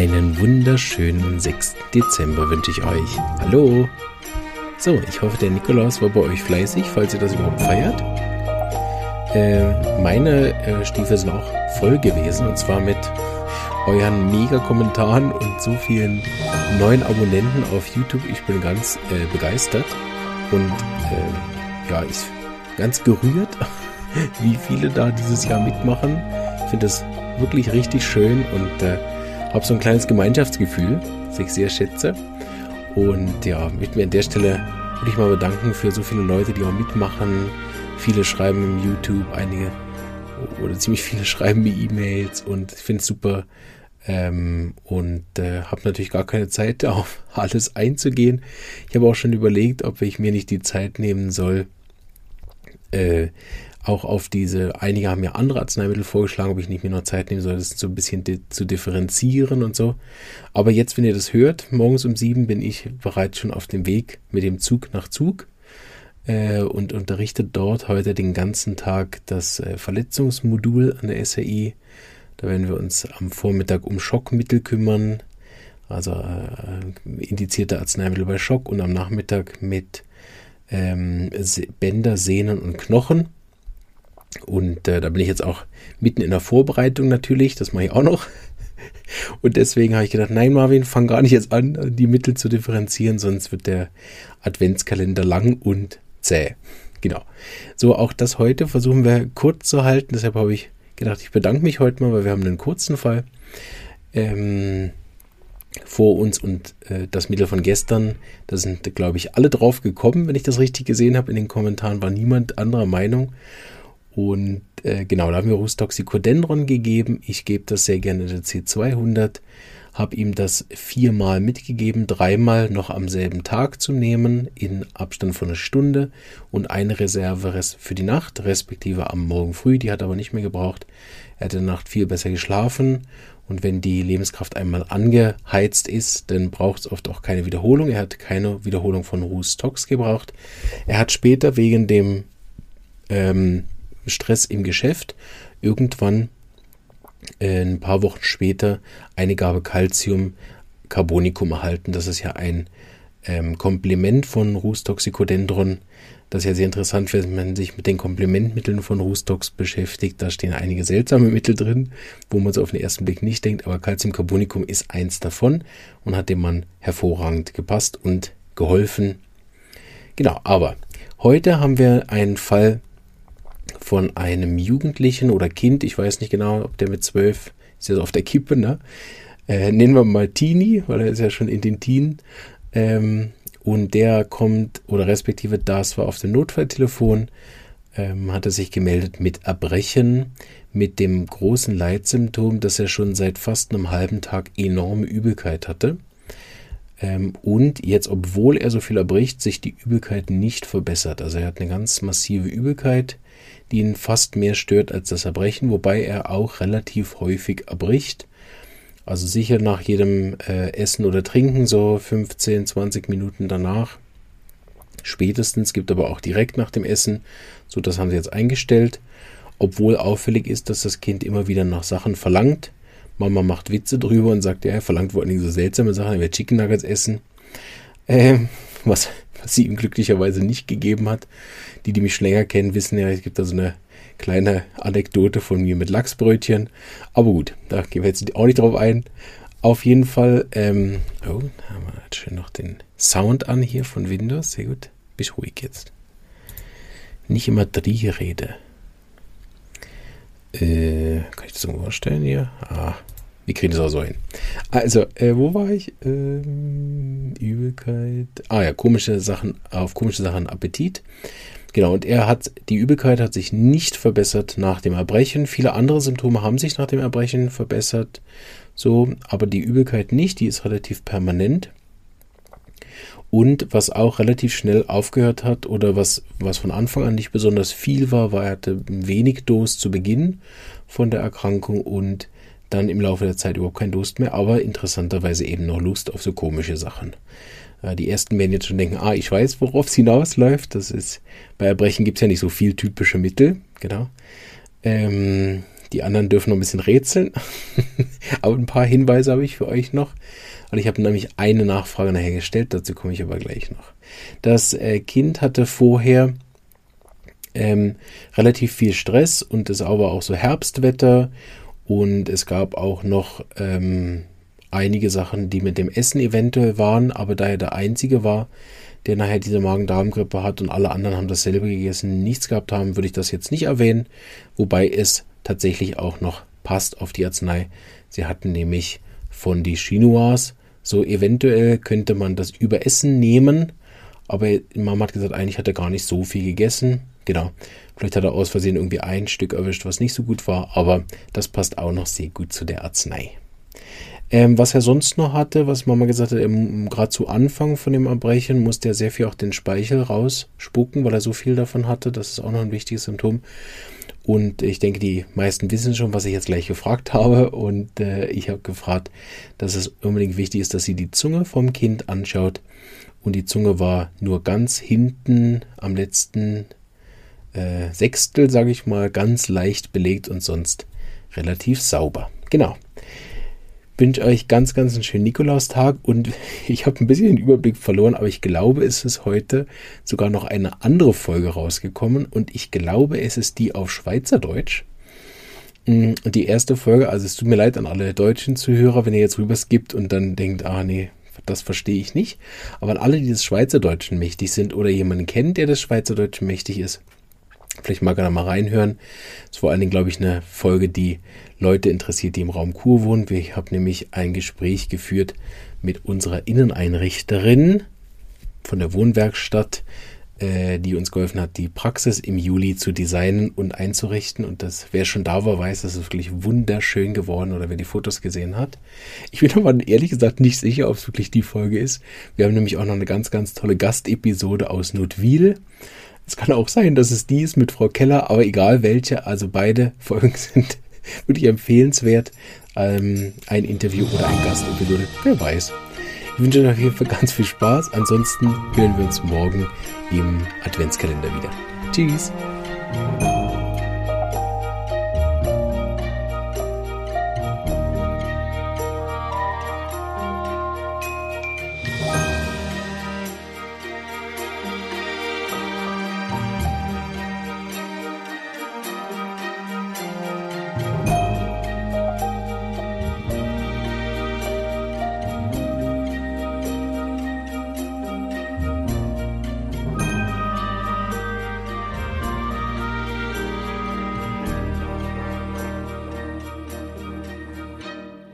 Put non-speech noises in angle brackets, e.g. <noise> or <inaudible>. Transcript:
Einen wunderschönen 6. Dezember wünsche ich euch. Hallo! So, ich hoffe, der Nikolaus war bei euch fleißig, falls ihr das überhaupt feiert. Äh, meine äh, Stiefel sind auch voll gewesen und zwar mit euren Mega-Kommentaren und so vielen neuen Abonnenten auf YouTube. Ich bin ganz äh, begeistert und äh, ja, ich ganz gerührt, <laughs> wie viele da dieses Jahr mitmachen. Ich finde das wirklich richtig schön und äh, habe so ein kleines Gemeinschaftsgefühl, das ich sehr schätze. Und ja, möchte mir an der Stelle wirklich mal bedanken für so viele Leute, die auch mitmachen. Viele schreiben im YouTube, einige oder ziemlich viele <laughs> schreiben mir E-Mails und ich finde es super. Ähm, und äh, habe natürlich gar keine Zeit, <laughs> auf alles einzugehen. Ich habe auch schon überlegt, ob ich mir nicht die Zeit nehmen soll, äh, auch auf diese, einige haben ja andere Arzneimittel vorgeschlagen, ob ich nicht mehr noch Zeit nehmen soll, das so ein bisschen di zu differenzieren und so. Aber jetzt, wenn ihr das hört, morgens um sieben bin ich bereits schon auf dem Weg mit dem Zug nach Zug äh, und unterrichte dort heute den ganzen Tag das äh, Verletzungsmodul an der SAI. Da werden wir uns am Vormittag um Schockmittel kümmern, also äh, indizierte Arzneimittel bei Schock und am Nachmittag mit ähm, Bänder, Sehnen und Knochen. Und äh, da bin ich jetzt auch mitten in der Vorbereitung natürlich, das mache ich auch noch. <laughs> Und deswegen habe ich gedacht, nein, Marvin, fang gar nicht jetzt an, die Mittel zu differenzieren, sonst wird der Adventskalender lang und zäh. Genau. So, auch das heute versuchen wir kurz zu halten. Deshalb habe ich gedacht, ich bedanke mich heute mal, weil wir haben einen kurzen Fall ähm, vor uns und äh, das Mittel von gestern, da sind, glaube ich, alle drauf gekommen, wenn ich das richtig gesehen habe. In den Kommentaren war niemand anderer Meinung. Und äh, genau, da haben wir Rustoxicodendron gegeben. Ich gebe das sehr gerne der C200. Habe ihm das viermal mitgegeben, dreimal noch am selben Tag zu nehmen, in Abstand von einer Stunde und eine Reserve für die Nacht, respektive am Morgen früh. Die hat er aber nicht mehr gebraucht. Er hat in der Nacht viel besser geschlafen und wenn die Lebenskraft einmal angeheizt ist, dann braucht es oft auch keine Wiederholung. Er hat keine Wiederholung von Rustox gebraucht. Er hat später wegen dem ähm, Stress im Geschäft irgendwann äh, ein paar Wochen später eine Gabe Calcium Carbonicum erhalten. Das ist ja ein ähm, Komplement von Rustoxicodendron. Das ist ja sehr interessant, wenn man sich mit den Komplementmitteln von Rustox beschäftigt. Da stehen einige seltsame Mittel drin, wo man so auf den ersten Blick nicht denkt. Aber Calciumcarbonicum ist eins davon und hat dem Mann hervorragend gepasst und geholfen. Genau, aber heute haben wir einen Fall, von einem Jugendlichen oder Kind, ich weiß nicht genau, ob der mit zwölf, ist ja so auf der Kippe, ne? Äh, nennen wir mal Teenie, weil er ist ja schon in den Teen. Ähm, und der kommt, oder respektive das war auf dem Notfalltelefon, ähm, hat er sich gemeldet mit Erbrechen, mit dem großen Leitsymptom, dass er schon seit fast einem halben Tag enorme Übelkeit hatte. Ähm, und jetzt, obwohl er so viel erbricht, sich die Übelkeit nicht verbessert. Also er hat eine ganz massive Übelkeit, die ihn fast mehr stört als das Erbrechen, wobei er auch relativ häufig erbricht. Also sicher nach jedem äh, Essen oder Trinken, so 15, 20 Minuten danach. Spätestens gibt aber auch direkt nach dem Essen. So, das haben sie jetzt eingestellt. Obwohl auffällig ist, dass das Kind immer wieder nach Sachen verlangt. Mama macht Witze drüber und sagt, ja, er verlangt vor allen Dingen so seltsame Sachen, er will Chicken Nuggets essen. Ähm, was, was sie ihm glücklicherweise nicht gegeben hat. Die, die mich länger kennen, wissen ja, es gibt da so eine kleine Anekdote von mir mit Lachsbrötchen. Aber gut, da gehen wir jetzt auch nicht drauf ein. Auf jeden Fall, ähm, oh, haben wir jetzt schön noch den Sound an hier von Windows. Sehr gut. Bist ruhig jetzt. Nicht immer Dreh-Rede. Äh, kann ich das so vorstellen hier? Ah, wir kriegen das auch so hin. Also, äh, wo war ich? Ähm, Übelkeit. Ah ja, komische Sachen, auf komische Sachen Appetit. Genau, und er hat, die Übelkeit hat sich nicht verbessert nach dem Erbrechen. Viele andere Symptome haben sich nach dem Erbrechen verbessert. So, aber die Übelkeit nicht, die ist relativ permanent. Und was auch relativ schnell aufgehört hat oder was, was von Anfang an nicht besonders viel war, war, er hatte wenig Dos zu Beginn von der Erkrankung und dann im Laufe der Zeit überhaupt kein Durst mehr, aber interessanterweise eben noch Lust auf so komische Sachen. Äh, die ersten werden jetzt schon denken, ah, ich weiß, worauf es hinausläuft. Das ist, bei Erbrechen gibt es ja nicht so viel typische Mittel, genau. Ähm, Die anderen dürfen noch ein bisschen rätseln. <laughs> aber ein paar Hinweise habe ich für euch noch. Und ich habe nämlich eine Nachfrage nachher gestellt, dazu komme ich aber gleich noch. Das äh, Kind hatte vorher ähm, relativ viel Stress und es war auch so Herbstwetter und es gab auch noch ähm, einige Sachen, die mit dem Essen eventuell waren, aber da er der Einzige war, der nachher diese Magen-Darm-Grippe hat und alle anderen haben dasselbe gegessen, nichts gehabt haben, würde ich das jetzt nicht erwähnen, wobei es tatsächlich auch noch passt auf die Arznei. Sie hatten nämlich von die Chinois, so eventuell könnte man das Überessen nehmen, aber Mama hat gesagt, eigentlich hat er gar nicht so viel gegessen. Genau. Vielleicht hat er aus Versehen irgendwie ein Stück erwischt, was nicht so gut war, aber das passt auch noch sehr gut zu der Arznei. Ähm, was er sonst noch hatte, was Mama gesagt hat, gerade zu Anfang von dem Erbrechen musste er sehr viel auch den Speichel rausspucken, weil er so viel davon hatte. Das ist auch noch ein wichtiges Symptom. Und ich denke, die meisten wissen schon, was ich jetzt gleich gefragt <laughs> habe. Und äh, ich habe gefragt, dass es unbedingt wichtig ist, dass sie die Zunge vom Kind anschaut. Und die Zunge war nur ganz hinten am letzten äh, Sechstel, sage ich mal, ganz leicht belegt und sonst relativ sauber. Genau wünsche euch ganz, ganz einen schönen Nikolaustag und <laughs> ich habe ein bisschen den Überblick verloren, aber ich glaube, es ist heute sogar noch eine andere Folge rausgekommen und ich glaube, es ist die auf Schweizerdeutsch. Mm, die erste Folge, also es tut mir leid an alle deutschen Zuhörer, wenn ihr jetzt rüber skippt und dann denkt, ah nee, das verstehe ich nicht. Aber an alle, die des Schweizerdeutschen mächtig sind oder jemanden kennt, der des Schweizerdeutschen mächtig ist, Vielleicht mag er da mal reinhören. Das ist vor allen Dingen, glaube ich, eine Folge, die Leute interessiert, die im Raum Kur wohnen. Ich habe nämlich ein Gespräch geführt mit unserer Inneneinrichterin von der Wohnwerkstatt, äh, die uns geholfen hat, die Praxis im Juli zu designen und einzurichten. Und das, wer schon da war, weiß, das ist wirklich wunderschön geworden oder wer die Fotos gesehen hat. Ich bin <laughs> aber ehrlich gesagt nicht sicher, ob es wirklich die Folge ist. Wir haben nämlich auch noch eine ganz, ganz tolle Gastepisode aus Notwil. Es kann auch sein, dass es die ist mit Frau Keller, aber egal welche, also beide <laughs> Folgen sind wirklich empfehlenswert. Ähm, ein Interview oder ein Gastepisode, wer weiß. Ich wünsche euch auf jeden Fall ganz viel Spaß. Ansonsten hören wir uns morgen im Adventskalender wieder. Tschüss.